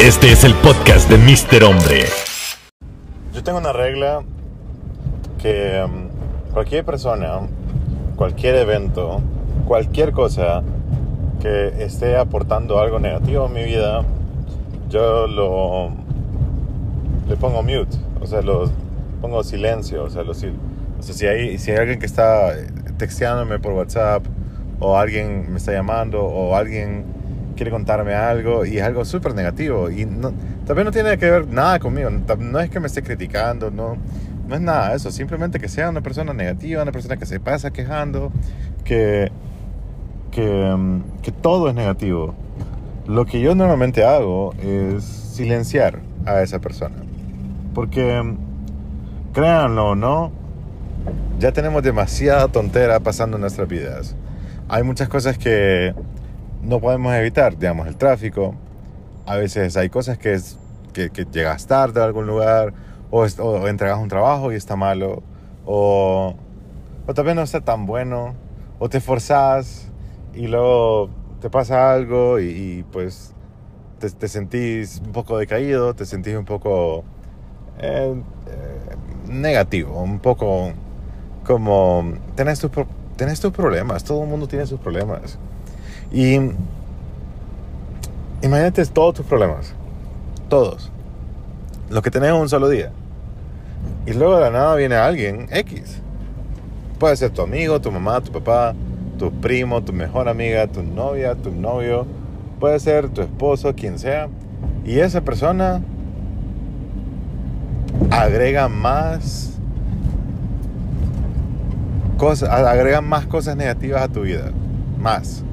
Este es el podcast de Mr. Hombre. Yo tengo una regla que um, cualquier persona, cualquier evento, cualquier cosa que esté aportando algo negativo a mi vida, yo lo le pongo mute, o sea, lo pongo silencio, o sea, lo, o sea si, hay, si hay alguien que está texteándome por WhatsApp o alguien me está llamando o alguien quiere contarme algo y es algo súper negativo y no, también no tiene que ver nada conmigo, no, no es que me esté criticando, no, no es nada de eso, simplemente que sea una persona negativa, una persona que se pasa quejando, que, que, mm, que todo es negativo. Lo que yo normalmente hago es silenciar a esa persona. Porque, mm, créanlo o no, ya tenemos demasiada tontera pasando en nuestras vidas. Hay muchas cosas que no podemos evitar, digamos, el tráfico. A veces hay cosas que, es, que, que llegas tarde a algún lugar, o, es- entregas un trabajo y está malo, o, o tal vez no está tan bueno, o te esforzás y luego te pasa algo y, pues te, te sentís un poco decaído, te sentís un poco eh, eh, negativo, un poco como tenés tus, tenés tus problemas, todo el mundo tiene sus problemas. Y imagínate todos tus problemas, todos, los que tenés en un solo día. Y luego de la nada viene alguien X. Puede ser tu amigo, tu mamá, tu papá, tu primo, tu mejor amiga, tu novia, tu novio. Puede ser tu esposo, quien sea. Y esa persona agrega más cosas, agrega más cosas negativas a tu vida. Más.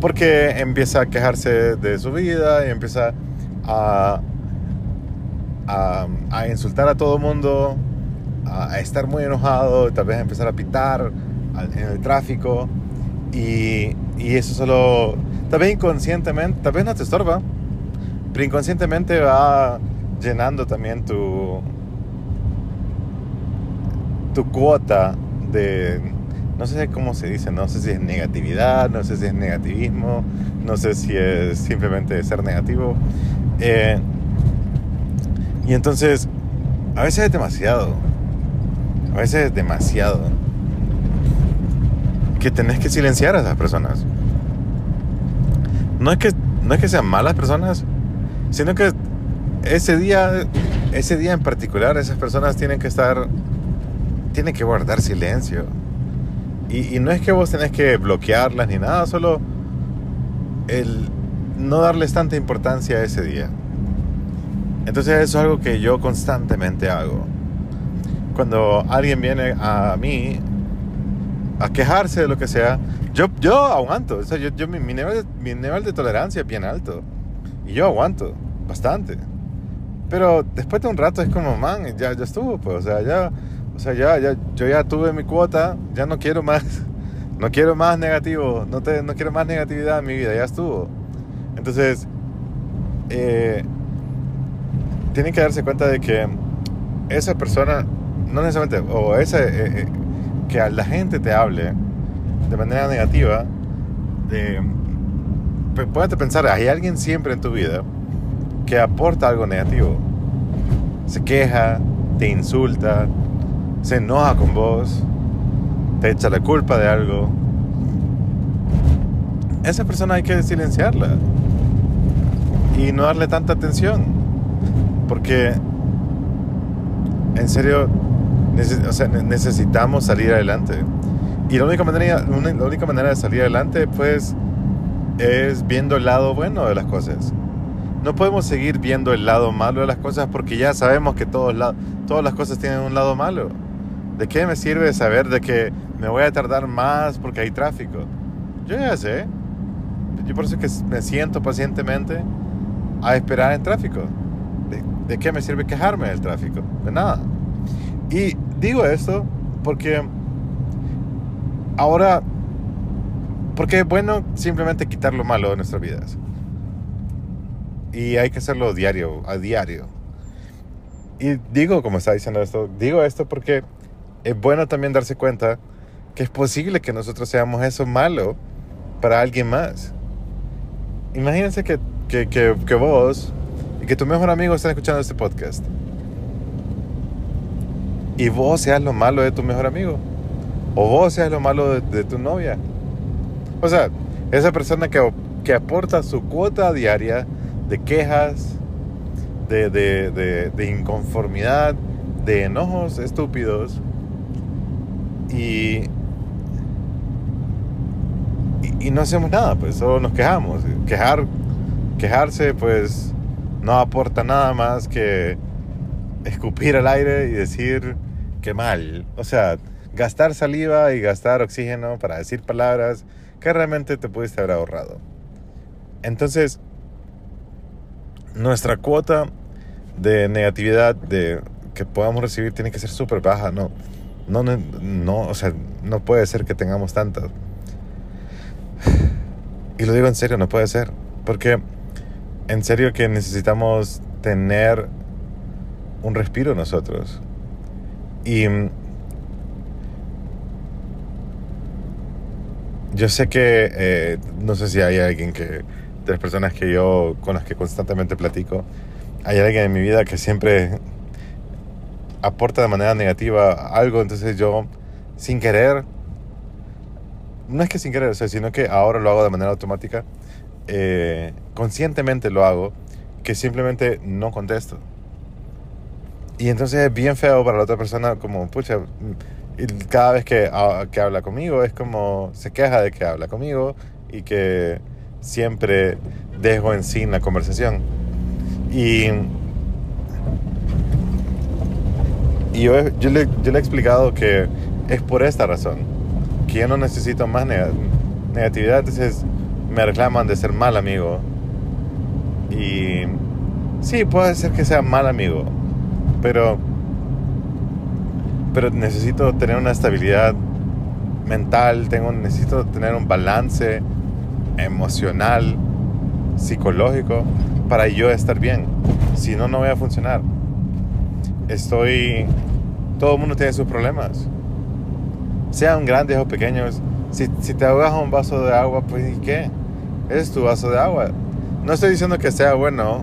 Porque empieza a quejarse de su vida y empieza a, a, a insultar a todo el mundo, a, a estar muy enojado, tal vez empezar a pitar en el tráfico. Y, y eso solo, tal vez inconscientemente, tal vez no te estorba, pero inconscientemente va llenando también tu, tu cuota de, no sé cómo se dice, no sé si es negatividad, no sé si es negativismo, no sé si es simplemente ser negativo. Eh, y entonces, a veces es demasiado, a veces es demasiado, que tenés que silenciar a esas personas. No es que, no es que sean malas personas, sino que ese día, ese día en particular, esas personas tienen que estar, tienen que guardar silencio. Y, no es que vos tenés que bloquearlas ni nada, solo el no darles tanta importancia a ese día. Entonces eso es algo que yo constantemente hago. Cuando alguien viene a mí a quejarse de lo que sea, yo, yo aguanto. O sea, yo, yo- mi, nivel, mi nivel de tolerancia es bien alto. Y yo aguanto bastante. Pero después de un rato es como, man, ya, ya estuvo, pues. O sea, ya, o sea, ya, ya, yo ya tuve mi cuota, ya no quiero más. No quiero más negativo, no, te, no quiero más negatividad en mi vida, ya estuvo. Entonces, eh, tienen que darse cuenta de que esa persona, no necesariamente, o esa, eh, eh, que a la gente te hable de manera negativa, de, a pensar, hay alguien siempre en tu vida que aporta algo negativo. Se queja, te insulta, se enoja con vos, te echa la culpa de algo. Esa persona hay que silenciarla y no darle tanta atención. Porque, en serio, o sea, ne- necesitamos salir adelante. Y la única, manera, la única manera de salir adelante, pues, es viendo el lado bueno de las cosas. No podemos seguir viendo el lado malo de las cosas porque ya sabemos que todos todas las cosas tienen un lado malo. ¿De qué me sirve saber de que me voy a tardar más porque hay tráfico? Yo ya sé. Yo por eso que me siento pacientemente a esperar en tráfico. ¿De, qué me sirve quejarme del tráfico? De nada. Y digo esto porque ahora, porque es bueno simplemente quitar lo malo de nuestras vidas. Y hay que hacerlo diario, a diario. Y digo, como está diciendo esto, digo esto porque es bueno también darse cuenta que es posible que nosotros seamos eso malo para alguien más. Imagínense que que, que, que vos y que tu mejor amigo estén escuchando este podcast. Y vos seas lo malo de tu mejor amigo. O vos seas lo malo de, tu novia. O sea, esa persona que, que aporta su cuota diaria de quejas, de, de, de inconformidad, de enojos estúpidos. Y, no hacemos nada, pues solo nos quejamos. Quejar, quejarse, pues no aporta nada más que escupir al aire y decir que mal. O sea, gastar saliva y gastar oxígeno para decir palabras que realmente te pudiste haber ahorrado. Entonces, nuestra cuota de negatividad de que podamos recibir tiene que ser súper baja, no, no, no, no, o sea, no puede ser que tengamos tantas. Y lo digo en serio, no puede ser, porque en serio que necesitamos tener un respiro nosotros. Y yo sé que, eh, no sé si hay alguien que, de las personas que yo, con las que constantemente platico, hay alguien en mi vida que siempre aporta de manera negativa algo, entonces yo, sin querer, no es que sin querer, o sea, sino que ahora lo hago de manera automática, eh, conscientemente lo hago, que simplemente no contesto. Y entonces es bien feo para la otra persona, como, pucha, y cada vez que, ah, que habla conmigo es como, se queja de que habla conmigo y que siempre dejo en sin la conversación. Y, y yo, le, yo le he explicado que es por esta razón, que yo no necesito más neg- negatividad, entonces me reclaman de ser mal amigo. Y sí, puede ser que sea mal amigo, pero, pero necesito tener una estabilidad mental, tengo, necesito tener un balance emocional, psicológico, para yo estar bien. Si no, no voy a funcionar. Estoy... Todo el mundo tiene sus problemas. Sean grandes o pequeños. Si, si te ahogas un vaso de agua, pues ¿y qué? Es tu vaso de agua. No estoy diciendo que sea bueno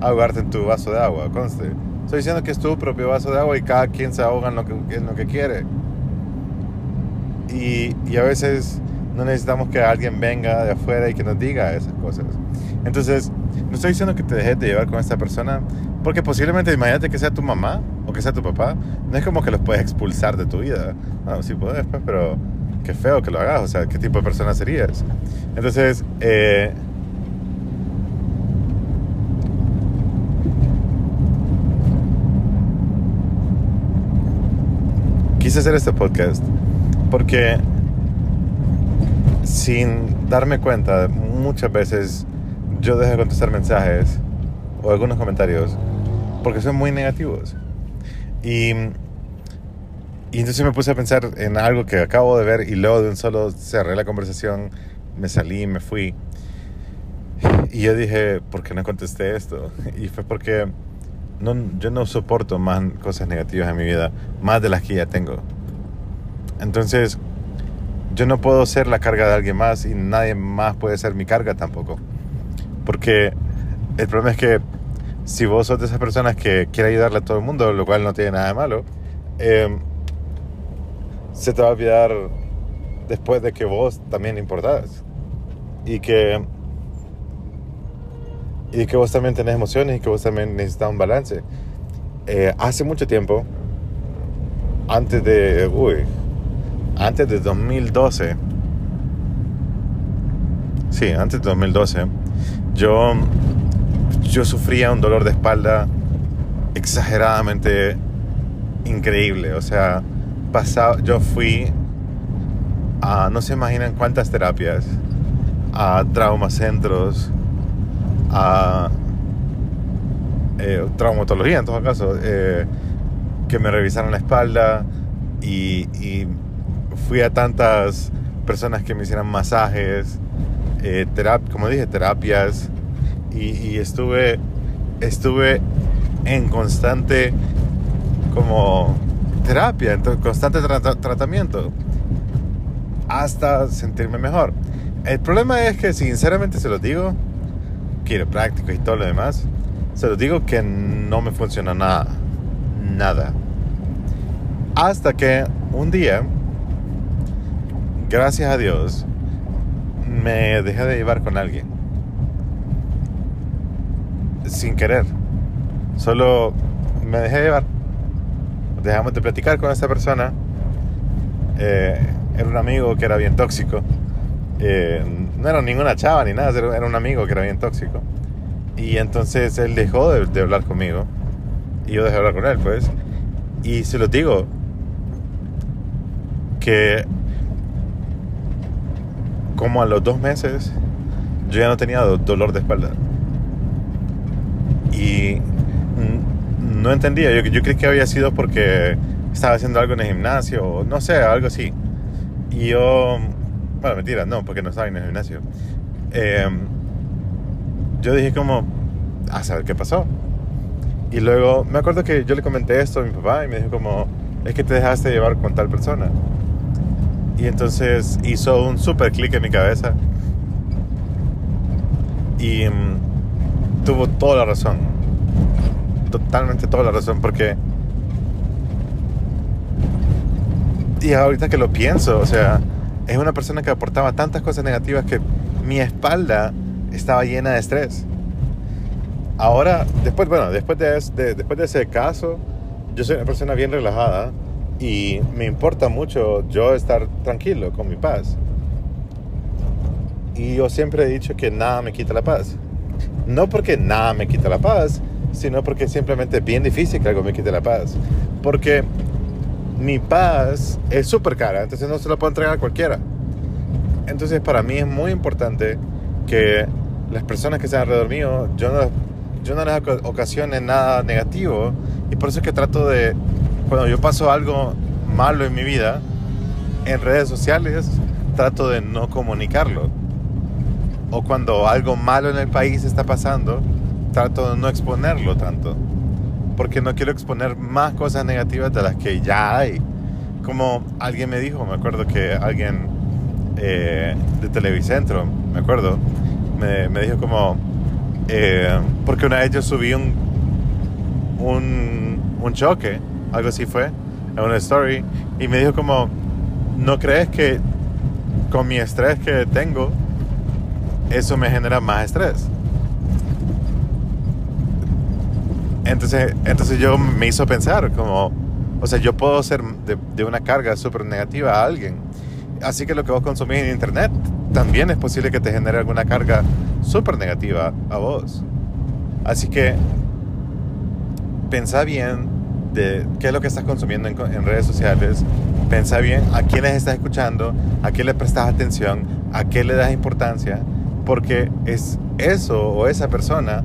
ahogarte en tu vaso de agua, conste. Estoy diciendo que es tu propio vaso de agua y cada quien se ahoga en lo que, en lo que quiere. Y, y a veces no necesitamos que alguien venga de afuera y que nos diga esas cosas. Entonces, no estoy diciendo que te dejes de llevar con esta persona, porque posiblemente, imagínate que sea tu mamá o que sea tu papá, no es como que los puedes expulsar de tu vida. No, sí puedes, pues, pero qué feo que lo hagas, o sea, ¿qué tipo de persona serías? Entonces, eh, quise hacer este podcast porque sin darme cuenta, muchas veces yo dejo de contestar mensajes o algunos comentarios porque son muy negativos. Y, y entonces me puse a pensar en algo que acabo de ver y luego de un solo cerré la conversación, me salí, me fui. Y yo dije, ¿por qué no contesté esto? Y fue porque no, yo no soporto más cosas negativas en mi vida, más de las que ya tengo. Entonces, yo no puedo ser la carga de alguien más y nadie más puede ser mi carga tampoco. Porque el problema es que si vos sos de esas personas que quiere ayudarle a todo el mundo, lo cual no tiene nada de malo, eh, se te va a olvidar después de que vos también importás. Y que, y que vos también tenés emociones y que vos también necesitas un balance. Eh, hace mucho tiempo, antes de, uy, antes de 2012, sí, antes de 2012, yo, yo sufría un dolor de espalda exageradamente increíble. O sea, pasaba, yo fui a, no se imaginan cuántas terapias, a traumacentros, a eh, traumatología en todo caso, eh, que me revisaron la espalda y, y fui a tantas personas que me hicieran masajes, eh, como dije, terapias y, estuve, estuve en constante como terapia, en constante tra tratamiento hasta sentirme mejor. El problema es que sinceramente se lo digo, quiroprácticos y todo lo demás, se los digo que no me funciona nada. Nada. Hasta que un día, gracias a Dios, me dejé de llevar con alguien. Sin querer. Solo me dejé llevar. Dejamos de platicar con esa persona. Eh, era un amigo que era bien tóxico. Eh, no era ninguna chava ni nada, era un amigo que era bien tóxico. Y entonces él dejó de, hablar conmigo. Y yo dejé de hablar con él, pues. Y se lo digo, que como a los dos meses yo ya no tenía dolor de espalda. Y no entendía, yo, yo creí que había sido porque estaba haciendo algo en el gimnasio, o no sé, algo así. Y yo, bueno, mentira, no, porque no estaba en el gimnasio. Em, yo dije como, a saber qué pasó. Y luego me acuerdo que yo le comenté esto a mi papá y me dijo como, es que te dejaste llevar con tal persona. Y entonces hizo un super clic en mi cabeza. Y mm, tuvo toda la razón. Totalmente toda la razón. Porque... Y ahorita que lo pienso, o sea, es una persona que aportaba tantas cosas negativas que mi espalda estaba llena de estrés. Ahora, después, bueno, después de, ese caso, yo soy una persona bien relajada y me importa mucho yo estar tranquilo con mi paz. Y yo siempre he dicho que nada me quita la paz. No porque nada me quita la paz, sino porque simplemente es bien difícil que algo me quite la paz. Porque mi paz es súper cara, entonces no se la puedo entregar a cualquiera. Entonces para mí es muy importante que las personas que están alrededor mío, yo no, yo no les ocasione nada negativo. Y por eso es que trato de cuando yo paso algo malo en mi vida, en redes sociales trato de no comunicarlo. O cuando algo malo en el país está pasando, trato de no exponerlo tanto. Porque no quiero exponer más cosas negativas de las que ya hay. Como alguien me dijo, me acuerdo que alguien eh, de Televicentro, me acuerdo, me, me dijo como, eh, porque una vez yo subí un, un, un choque algo así fue, en una story, y me dijo como, ¿no crees que con mi estrés que tengo, eso me genera más estrés? Entonces, entonces yo me hizo pensar como, o sea, yo puedo ser de, una carga súper negativa a alguien. Así que lo que vos consumís en internet también es posible que te genere alguna carga súper negativa a vos. Así que pensá bien de qué es lo que estás consumiendo en, redes sociales. Pensa bien a quiénes estás escuchando, a qué le prestas atención, a qué le das importancia, porque es eso o esa persona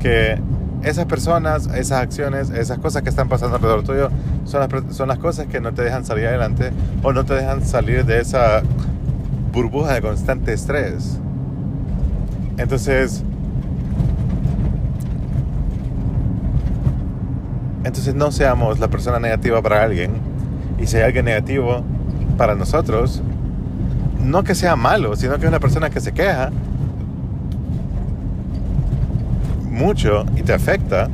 que esas personas, esas acciones, esas cosas que están pasando alrededor tuyo son las, son las cosas que no te dejan salir adelante o no te dejan salir de esa burbuja de constante estrés. Entonces, Entonces no seamos la persona negativa para alguien. Y si hay alguien negativo para nosotros, no que sea malo, sino que es una persona que se queja mucho y te afecta,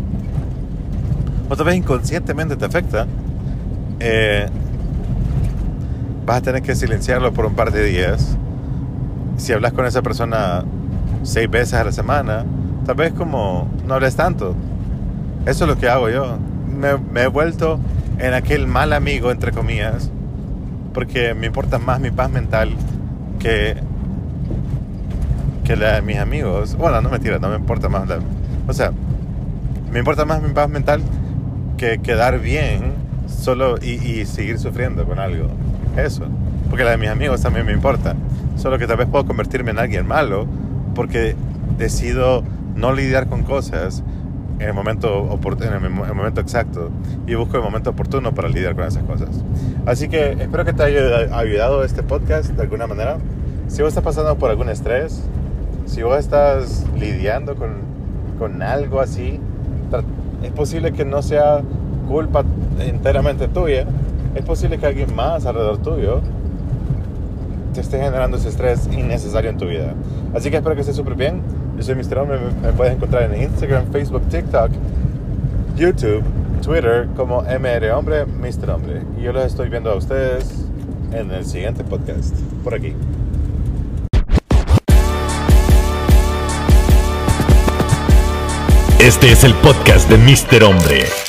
otra vez inconscientemente te afecta, eh, vas a tener que silenciarlo por un par de días. Si hablas con esa persona seis veces a la semana, tal vez como no hables tanto. Eso es lo que hago yo me, he vuelto en aquel mal amigo, entre comillas, porque me importa más mi paz mental que, que la de mis amigos. Bueno, no me tira, no me importa más. O sea, me importa más mi paz mental que quedar bien solo y, y, seguir sufriendo con algo. Eso. Porque la de mis amigos también me importa. Solo que tal vez puedo convertirme en alguien malo porque decido no lidiar con cosas en el momento en el momento exacto y busco el momento oportuno para lidiar con esas cosas. Así que espero que te haya ayudado este podcast de alguna manera. Si vos estás pasando por algún estrés, si vos estás lidiando con, con algo así, es posible que no sea culpa enteramente tuya. Es posible que alguien más alrededor tuyo te esté generando ese estrés innecesario en tu vida. Así que espero que estés súper bien. Yo soy Mr. Hombre, me puedes encontrar en Instagram, Facebook, TikTok, YouTube, Twitter como MR Hombre, Mr. Hombre. Y yo los estoy viendo a ustedes en el siguiente podcast, por aquí. Este es el podcast de Mr. Hombre.